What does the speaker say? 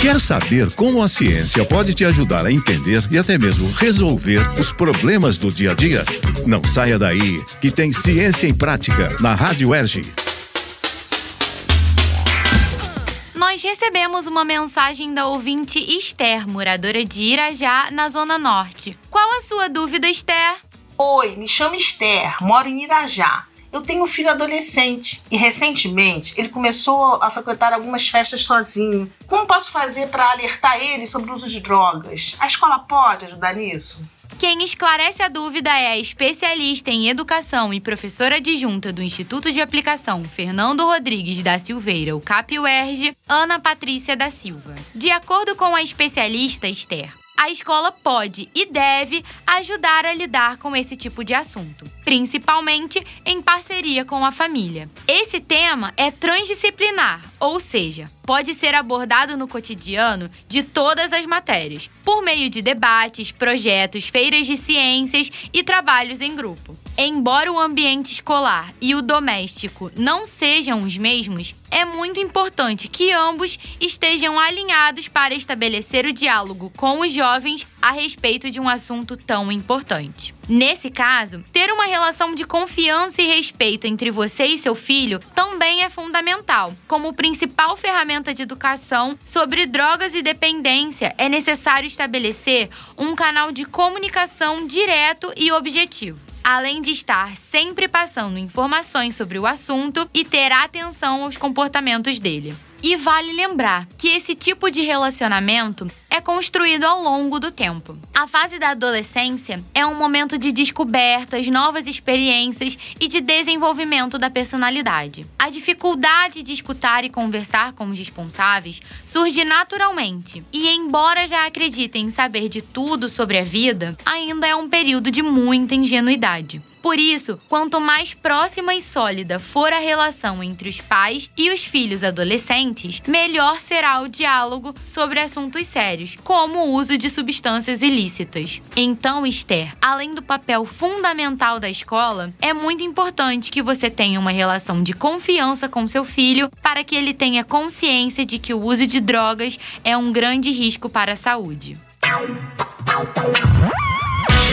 Quer saber como a ciência pode te ajudar a entender e até mesmo resolver os problemas do dia a dia? Não saia daí, que tem Ciência em Prática na Rádio Erge. Nós recebemos uma mensagem da ouvinte Esther, moradora de Irajá, na Zona Norte. Qual a sua dúvida, Esther? Oi, me chamo Esther, moro em Irajá. Eu tenho um filho adolescente e recentemente ele começou a frequentar algumas festas sozinho. Como posso fazer para alertar ele sobre o uso de drogas? A escola pode ajudar nisso? Quem esclarece a dúvida é a especialista em educação e professora adjunta do Instituto de Aplicação Fernando Rodrigues da Silveira, o CAPUERG, Ana Patrícia da Silva. De acordo com a especialista Esther, a escola pode e deve ajudar a lidar com esse tipo de assunto, principalmente em parceria com a família. Esse tema é transdisciplinar, ou seja, pode ser abordado no cotidiano de todas as matérias, por meio de debates, projetos, feiras de ciências e trabalhos em grupo. Embora o ambiente escolar e o doméstico não sejam os mesmos, é muito importante que ambos estejam alinhados para estabelecer o diálogo com os jovens a respeito de um assunto tão importante. Nesse caso, ter uma relação de confiança e respeito entre você e seu filho também é fundamental. Como principal ferramenta de educação sobre drogas e dependência, é necessário estabelecer um canal de comunicação direto e objetivo além de estar sempre passando informações sobre o assunto e ter atenção aos comportamentos dele. E vale lembrar que esse tipo de relacionamento é construído ao longo do tempo. A fase da adolescência é um momento de descobertas, novas experiências e de desenvolvimento da personalidade. A dificuldade de escutar e conversar com os responsáveis surge naturalmente, e embora já acreditem saber de tudo sobre a vida, ainda é um período de muita ingenuidade. Por isso, quanto mais próxima e sólida for a relação entre os pais e os filhos adolescentes, melhor será o diálogo sobre assuntos sérios, como o uso de substâncias ilícitas. Então, Esther, além do papel fundamental da escola, é muito importante que você tenha uma relação de confiança com seu filho para que ele tenha consciência de que o uso de drogas é um grande risco para a saúde.